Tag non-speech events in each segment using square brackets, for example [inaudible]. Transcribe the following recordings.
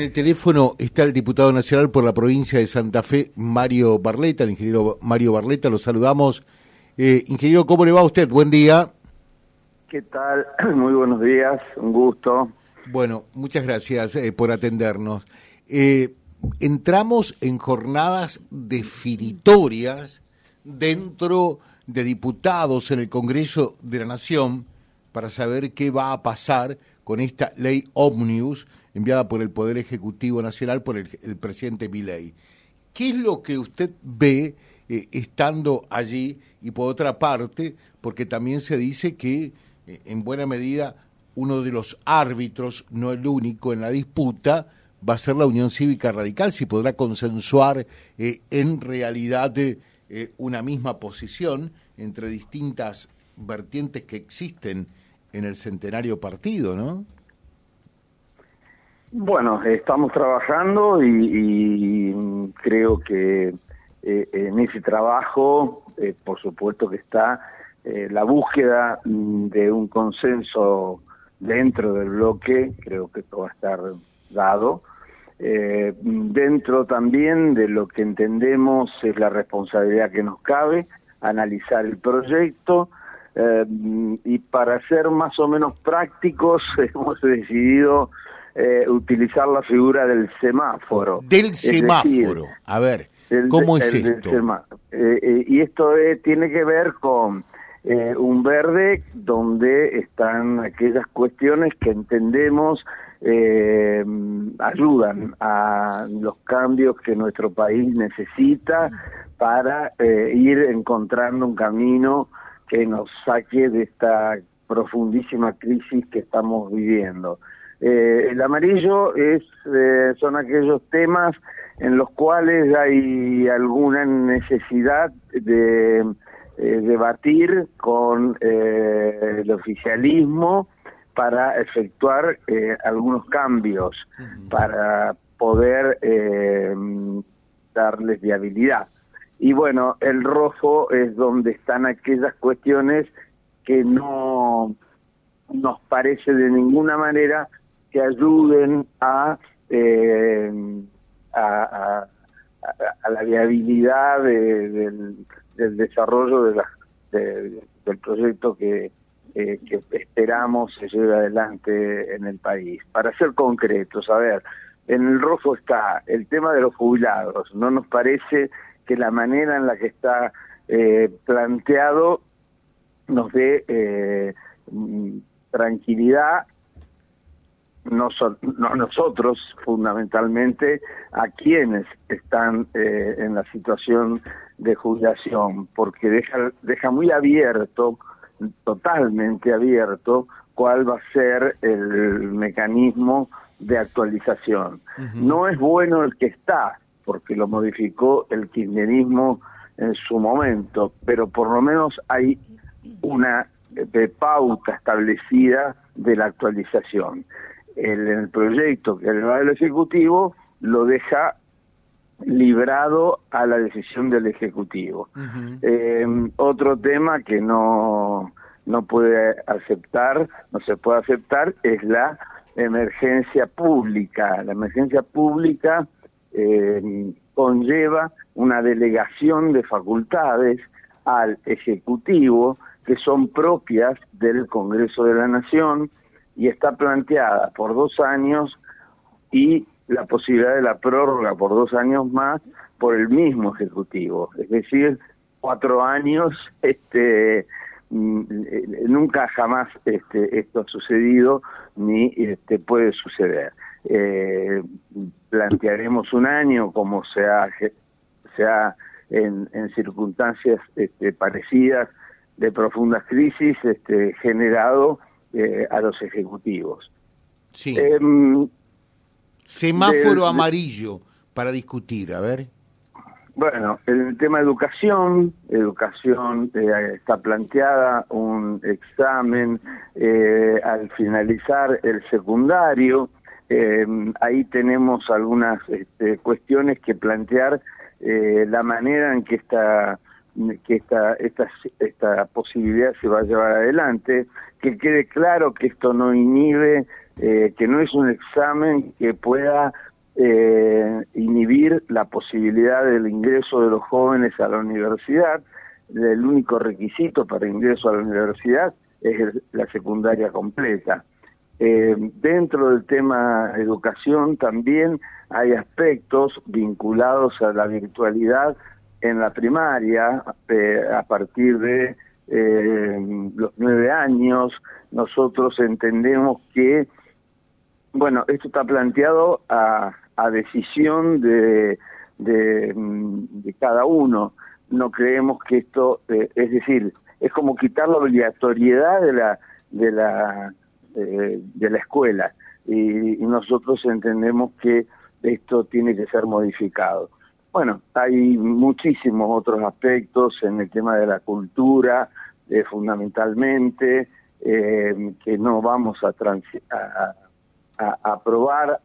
el teléfono está el diputado nacional por la provincia de Santa Fe, Mario Barleta, el ingeniero Mario Barleta, lo saludamos. Eh, ingeniero, ¿cómo le va a usted? Buen día. ¿Qué tal? [clears throat] Muy buenos días, un gusto. Bueno, muchas gracias eh, por atendernos. Eh, entramos en jornadas definitorias dentro de diputados en el Congreso de la Nación para saber qué va a pasar con esta ley Omnius enviada por el Poder Ejecutivo Nacional por el, presidente Milei. ¿Qué es lo que usted ve eh, estando allí? Y por otra parte, porque también se dice que eh, en buena medida uno de los árbitros, no el único en la disputa, va a ser la Unión Cívica Radical, si podrá consensuar eh, en realidad una misma posición entre distintas vertientes que existen en el centenario partido, ¿no? Bueno, estamos trabajando y, creo que eh, en ese trabajo, eh, por supuesto que está eh, la búsqueda de un consenso dentro del bloque, creo que esto va a estar dado. dentro también de lo que entendemos es la responsabilidad que nos cabe, analizar el proyecto, y para ser más o menos prácticos [laughs] hemos decidido eh, utilizar la figura del semáforo. Del semáforo, a ver, ¿cómo es esto? Eh, eh, y esto tiene que ver con un verde donde están aquellas cuestiones que entendemos ayudan a los cambios que nuestro país necesita para ir encontrando un camino que nos saque de esta profundísima crisis que estamos viviendo. Eh, el amarillo es eh, son aquellos temas en los cuales hay alguna necesidad de eh, debatir con el oficialismo para efectuar algunos cambios, para poder darles viabilidad. Y bueno, el rojo es donde están aquellas cuestiones que no nos parece de ninguna manera que ayuden a, eh, a, la viabilidad del, desarrollo de del proyecto que, eh, que esperamos se lleve adelante en el país. Para ser concretos, a ver, en el rojo está el tema de los jubilados. No nos parece que la manera en la que está eh, planteado nos dé eh, mm, tranquilidad no, no nosotros fundamentalmente a quienes están eh, en la situación de jubilación porque deja deja muy abierto totalmente abierto cuál va a ser el mecanismo de actualización. No es bueno el que está porque lo modificó el kirchnerismo en su momento pero por lo menos hay una de pauta establecida de la actualización el, el proyecto que va el Ejecutivo lo deja librado a la decisión del Ejecutivo. Eh, otro tema que no, no puede aceptar, no se puede aceptar, es la emergencia pública. La emergencia pública eh, conlleva una delegación de facultades al Ejecutivo que son propias del Congreso de la Nación, y está planteada por dos años y la posibilidad de la prórroga por dos años más por el mismo ejecutivo, es decir, cuatro años, este, mm, nunca jamás este, esto ha sucedido ni este, puede suceder. Eh, plantearemos un año como se ha, en, en circunstancias este, parecidas de profundas crisis este, generado eh, a los ejecutivos. Sí. Em, Semáforo amarillo para discutir, a ver. Bueno, el tema educación, educación eh, está planteada un examen eh, al finalizar el secundario. Em, ahí tenemos algunas este, cuestiones que plantear la manera en que esta que esta, esta, esta posibilidad se va a llevar adelante, que quede claro que esto no inhibe, eh, que no es un examen que pueda eh, inhibir la posibilidad del ingreso de los jóvenes a la universidad. El único requisito para ingreso a la universidad es la secundaria completa. Eh, dentro del tema educación también hay aspectos vinculados a la virtualidad en la primaria eh, a partir de eh, los nueve años. Nosotros entendemos que, bueno, esto está planteado a, a decisión de, de, de, cada uno. No creemos que esto, es decir, es como quitar la obligatoriedad de la de la eh, de la escuela y, nosotros entendemos que esto tiene que ser modificado. Bueno, hay muchísimos otros aspectos en el tema de la cultura, eh, fundamentalmente, eh, que no vamos a, a, a, aprobar,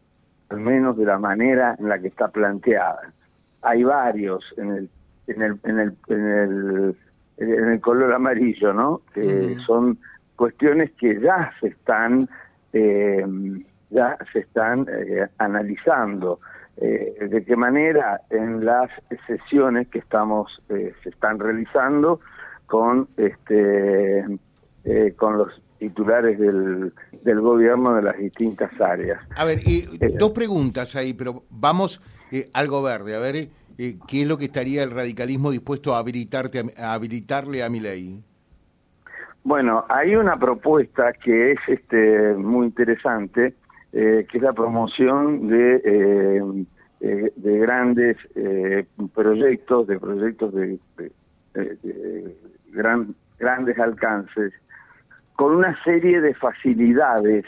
al menos de la manera en la que está planteada. Hay varios en el, en el, en el, en el en el color amarillo, ¿no? Que son cuestiones que ya se están eh, ya se están eh, analizando. Eh, de qué manera en las sesiones que estamos se están realizando con este con los titulares del, del gobierno de las distintas áreas. A ver, y dos preguntas ahí, pero vamos algo verde. A ver, eh, ¿qué es lo que estaría el radicalismo dispuesto a, habilitarte, a habilitarle a mi ley? Bueno, hay una propuesta que es este, muy interesante, eh, que es la promoción de, eh, de grandes proyectos, de proyectos de, gran, grandes alcances, con una serie de facilidades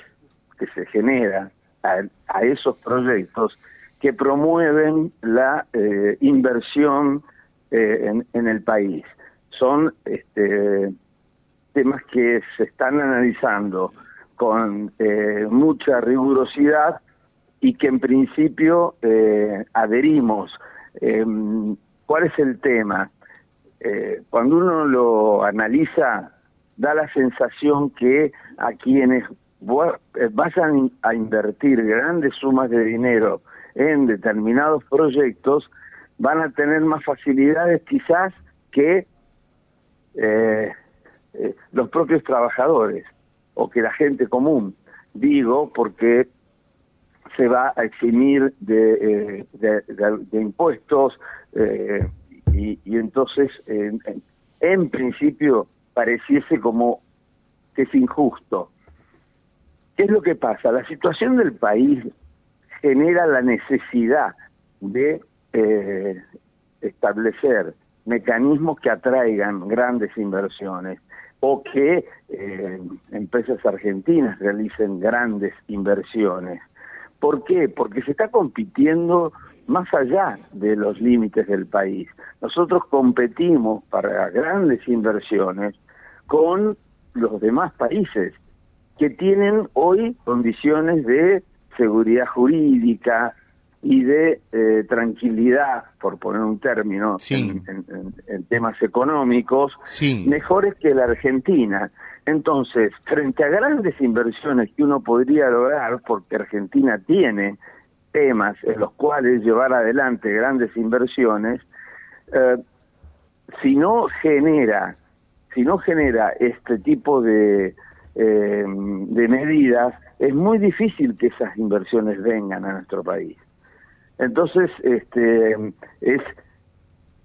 que se generan a esos proyectos que promueven la eh, inversión eh, en, el país. Son este, temas que se están analizando con eh, mucha rigurosidad y que en principio adherimos. Em, ¿Cuál es el tema? cuando uno lo analiza, da la sensación que a quienes vayan a invertir grandes sumas de dinero en determinados proyectos van a tener más facilidades quizás que eh, eh, los propios trabajadores o que la gente común. Digo porque se va a eximir de, eh, impuestos y, entonces en principio pareciese como que es injusto. ¿Qué es lo que pasa? La situación del país genera la necesidad de eh, establecer mecanismos que atraigan grandes inversiones o que eh, empresas argentinas realicen grandes inversiones. ¿Por qué? Porque se está compitiendo más allá de los límites del país. Nosotros competimos para grandes inversiones con los demás países que tienen hoy condiciones de seguridad jurídica y de eh, tranquilidad, por poner un término, en, temas económicos, mejores que la Argentina. Entonces, frente a grandes inversiones que uno podría lograr, porque Argentina tiene temas en los cuales llevar adelante grandes inversiones, eh, si no genera, si no genera este tipo de, eh, de medidas, es muy difícil que esas inversiones vengan a nuestro país. Entonces, este, es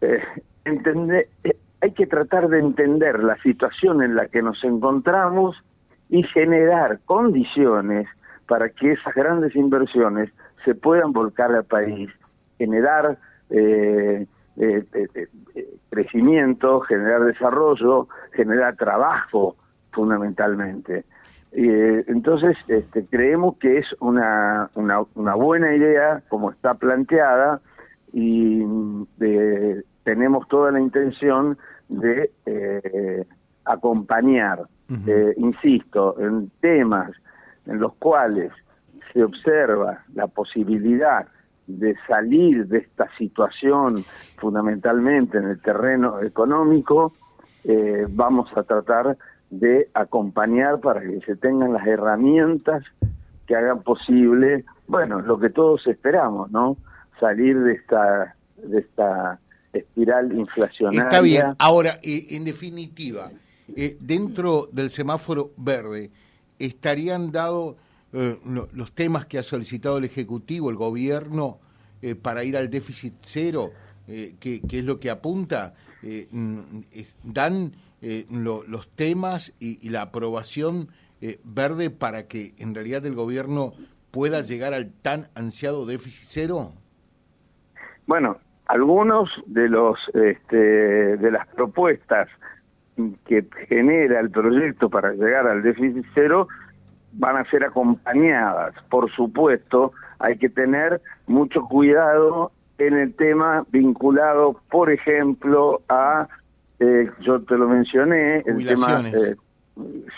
eh, entender, eh, hay que tratar de entender la situación en la que nos encontramos y generar condiciones para que esas grandes inversiones se puedan volcar al país, generar eh, crecimiento, generar desarrollo, generar trabajo fundamentalmente. Eh, entonces, este, creemos que es una, una, buena idea como está planteada y tenemos toda la intención de eh, acompañar, eh, insisto, en temas en los cuales se observa la posibilidad de salir de esta situación fundamentalmente en el terreno económico, vamos a tratar de acompañar para que se tengan las herramientas que hagan posible bueno, lo que todos esperamos, ¿no? Salir de esta, de esta espiral inflacionaria. Está bien. Ahora, eh, en definitiva, eh, dentro del semáforo verde, ¿estarían dados eh, los temas que ha solicitado el Ejecutivo, el Gobierno, para ir al déficit cero? que, es lo que apunta? Mm, ¿Dan los temas y, la aprobación verde para que en realidad el Gobierno pueda llegar al tan ansiado déficit cero? Bueno, algunos de los este, de las propuestas que genera el proyecto para llegar al déficit cero van a ser acompañadas. Por supuesto, hay que tener mucho cuidado en el tema vinculado, por ejemplo, a, eh, yo te lo mencioné, el tema, eh,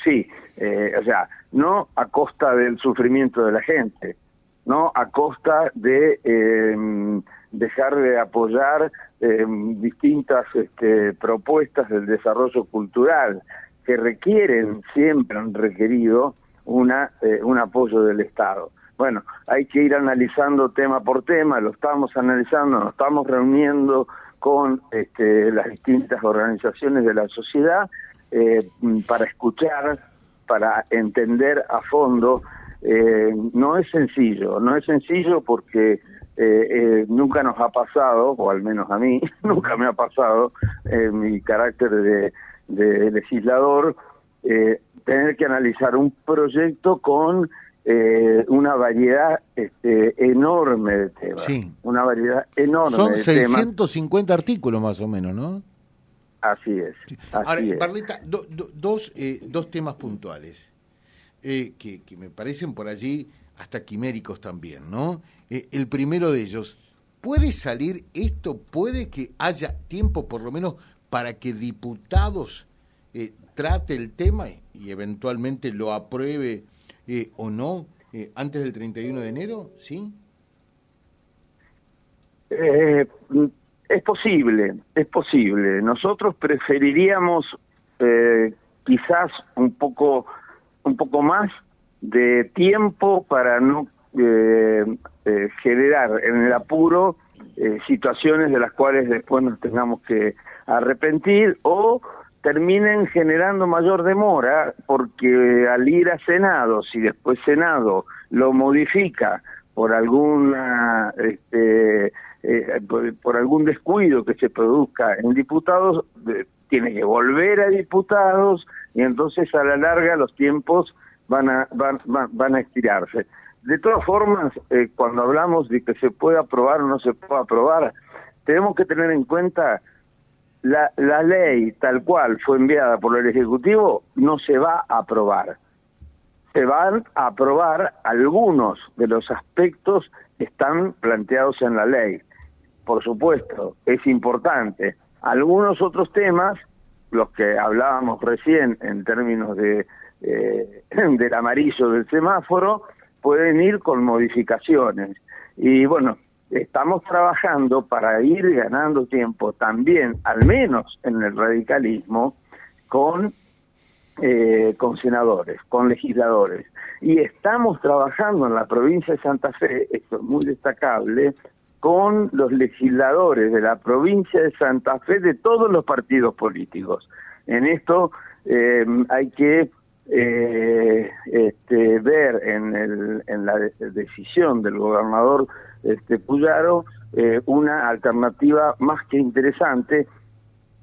sí, eh, o sea, no a costa del sufrimiento de la gente, no a costa de dejar de apoyar eh, distintas este, propuestas del desarrollo cultural que requieren, siempre han requerido, una, eh, un apoyo del Estado. Bueno, hay que ir analizando tema por tema, lo estamos analizando, nos estamos reuniendo con este, las distintas organizaciones de la sociedad eh, para escuchar, para entender a fondo. no es sencillo, no es sencillo porque eh, eh, nunca nos ha pasado, o al menos a mí, [laughs] nunca me ha pasado, en mi carácter de, legislador, eh, tener que analizar un proyecto con una variedad este, enorme de temas. Sí. Una variedad enorme Son 650 artículos más o menos, ¿no? Así es. Ahora, dos, dos temas puntuales que, que me parecen por allí hasta quiméricos también, ¿no? Eh, el primero de ellos, ¿puede salir esto? ¿Puede que haya tiempo por lo menos para que diputados eh, trate el tema y eventualmente lo apruebe eh, o no antes del 31 de enero? ¿Sí? es posible, es posible. Nosotros preferiríamos quizás un poco, un poco más de tiempo para no eh, eh, generar en el apuro eh, situaciones de las cuales después nos tengamos que arrepentir o terminen generando mayor demora porque al ir a Senado, si después Senado lo modifica por alguna este, por, algún descuido que se produzca en diputados, tiene que volver a diputados y entonces a la larga los tiempos van a, van, van, a estirarse. De todas formas, eh, cuando hablamos de que se puede aprobar o no se puede aprobar, tenemos que tener en cuenta la, la ley tal cual fue enviada por el Ejecutivo no se va a aprobar. Se van a aprobar algunos de los aspectos que están planteados en la ley. Por supuesto, es importante. Algunos otros temas, los que hablábamos recién en términos de eh, [clears throat] del amarillo del semáforo, pueden ir con modificaciones. Y bueno, estamos trabajando para ir ganando tiempo también, al menos en el radicalismo, con, eh, con senadores, con legisladores. Y estamos trabajando en la provincia de Santa Fe, esto es muy destacable, con los legisladores de la provincia de Santa Fe de todos los partidos políticos. En esto eh, hay que eh, este, ver en, el, en la decisión del gobernador este, Puyaro eh, una alternativa más que interesante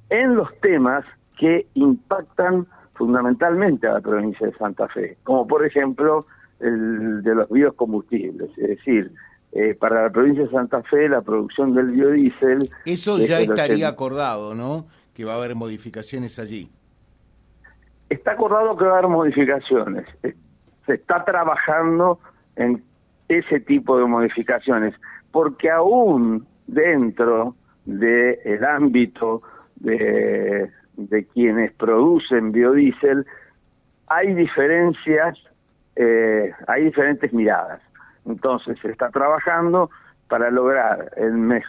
en los temas que impactan fundamentalmente a la provincia de Santa Fe, como por ejemplo el de los biocombustibles, es decir, eh, para la provincia de Santa Fe la producción del biodiesel... Eso ya estaría acordado, ¿no? Que va a haber modificaciones allí. Está acordado que va a haber modificaciones. Se está trabajando en ese tipo de modificaciones, porque aún dentro del ámbito de, quienes producen biodiesel hay diferencias, eh, hay diferentes miradas. Entonces se está trabajando para lograr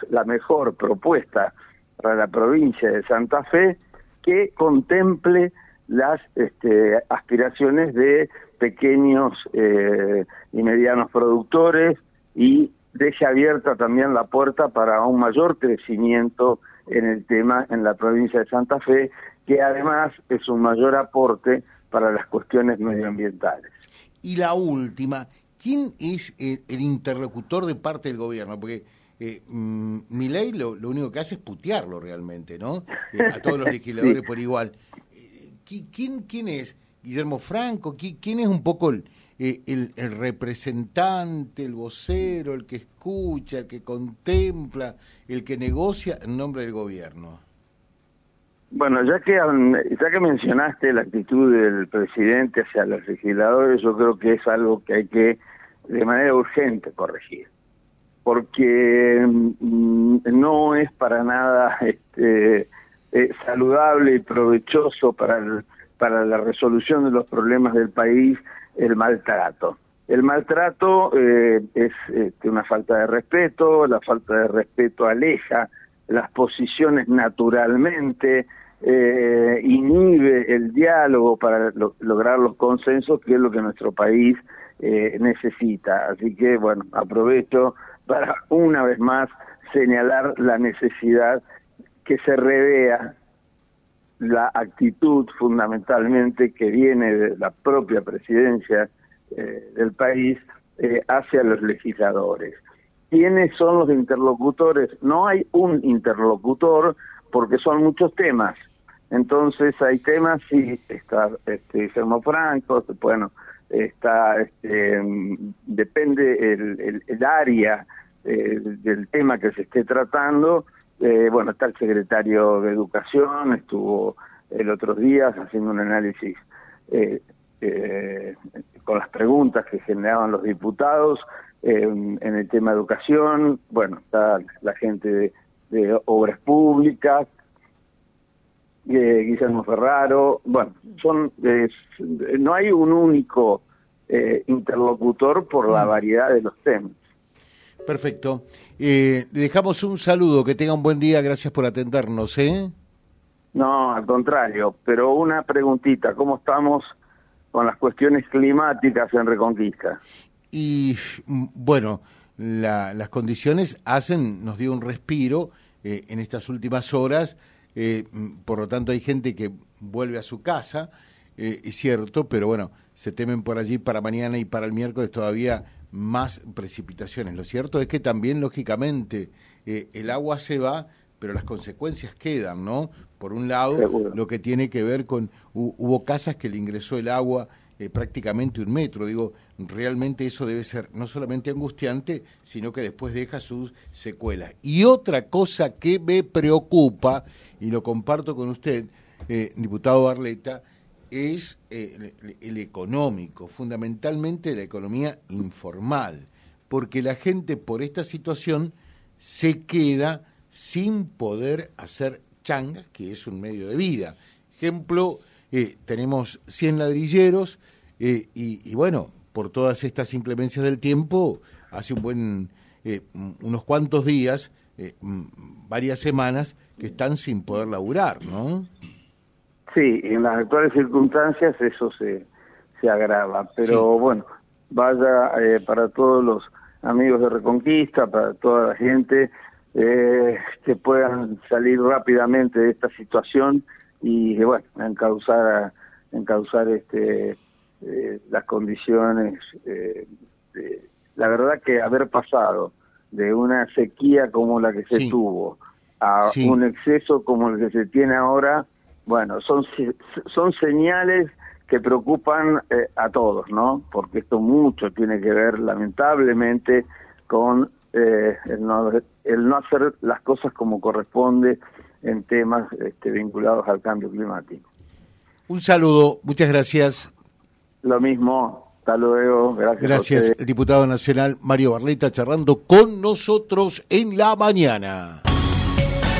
la mejor propuesta para la provincia de Santa Fe que contemple las este, aspiraciones de pequeños eh, y medianos productores y deje abierta también la puerta para un mayor crecimiento en el tema en la provincia de Santa Fe, que además es un mayor aporte para las cuestiones medioambientales. Y la última, ¿quién es el, interlocutor de parte del gobierno? Porque eh, mm, mi ley lo, único que hace es putearlo realmente, ¿no? [laughs] Eh, a todos los legisladores por igual. Eh, ¿Quién, ¿Quién es? Guillermo Franco, ¿quién es un poco el, el, representante, el vocero, el que escucha, el que contempla, el que negocia en nombre del gobierno? Bueno, ya que ya que mencionaste la actitud del presidente hacia los legisladores, yo creo que es algo que hay que de manera urgente corregir, porque mm, no es para nada este, eh, saludable y provechoso para para la resolución de los problemas del país el maltrato. El maltrato eh, es este, una falta de respeto, la falta de respeto aleja las posiciones naturalmente, eh, inhibe el diálogo para lograr los consensos, que es lo que nuestro país eh, necesita. Así que, bueno, aprovecho para una vez más señalar la necesidad que se revea la actitud fundamentalmente que viene de la propia presidencia eh, del país eh, hacia los legisladores. ¿Quiénes son los interlocutores? No hay un interlocutor porque son muchos temas. Entonces hay temas, sí, está este, Guillermo Franco, bueno, está, este, depende el, el, área eh, del tema que se esté tratando, eh, bueno, está el secretario de Educación, estuvo el otro día haciendo un análisis eh, eh, con las preguntas que generaban los diputados en el tema de educación, bueno, está la gente de, Obras Públicas, Guillermo Ferraro, bueno, son no hay un único interlocutor por la mm. variedad de los temas. Perfecto. Eh, le dejamos un saludo, que tenga un buen día, gracias por atendernos. ¿eh? No, al contrario, pero una preguntita, ¿cómo estamos con las cuestiones climáticas en Reconquista? Y mm, bueno, las condiciones hacen, nos dio un respiro eh, en estas últimas horas, eh, mm, por lo tanto hay gente que vuelve a su casa, es cierto, pero bueno, se temen por allí para mañana y para el miércoles todavía más precipitaciones. Lo cierto es que también, lógicamente, eh, el agua se va, pero las consecuencias quedan, ¿no? Por un lado, lo que tiene que ver con, hubo casas que le ingresó el agua eh, prácticamente un metro, digo, realmente eso debe ser no solamente angustiante, sino que después deja sus secuelas. Y otra cosa que me preocupa, y lo comparto con usted, eh, diputado Barleta, es eh, el, económico, fundamentalmente la economía informal, porque la gente por esta situación se queda sin poder hacer changa, que es un medio de vida. Ejemplo, eh, tenemos 100 ladrilleros eh, y, bueno, por todas estas inclemencias del tiempo, hace un buen, unos cuantos días, varias semanas, que están sin poder laburar, ¿no? Sí, en las actuales circunstancias eso se, se agrava, pero bueno, vaya eh, para todos los amigos de Reconquista, para toda la gente, eh, que puedan salir rápidamente de esta situación y eh, bueno, encauzar, encauzar este, eh, las condiciones. Eh, la verdad que haber pasado de una sequía como la que se tuvo a un exceso como el que se tiene ahora, bueno, son, son señales que preocupan eh, a todos, ¿no? Porque esto mucho tiene que ver, lamentablemente, con eh, el, no, el no hacer las cosas como corresponde en temas este, vinculados al cambio climático. Un saludo, muchas gracias. Lo mismo, hasta luego, gracias. Gracias, el diputado nacional Mario Barleta charlando con nosotros en la mañana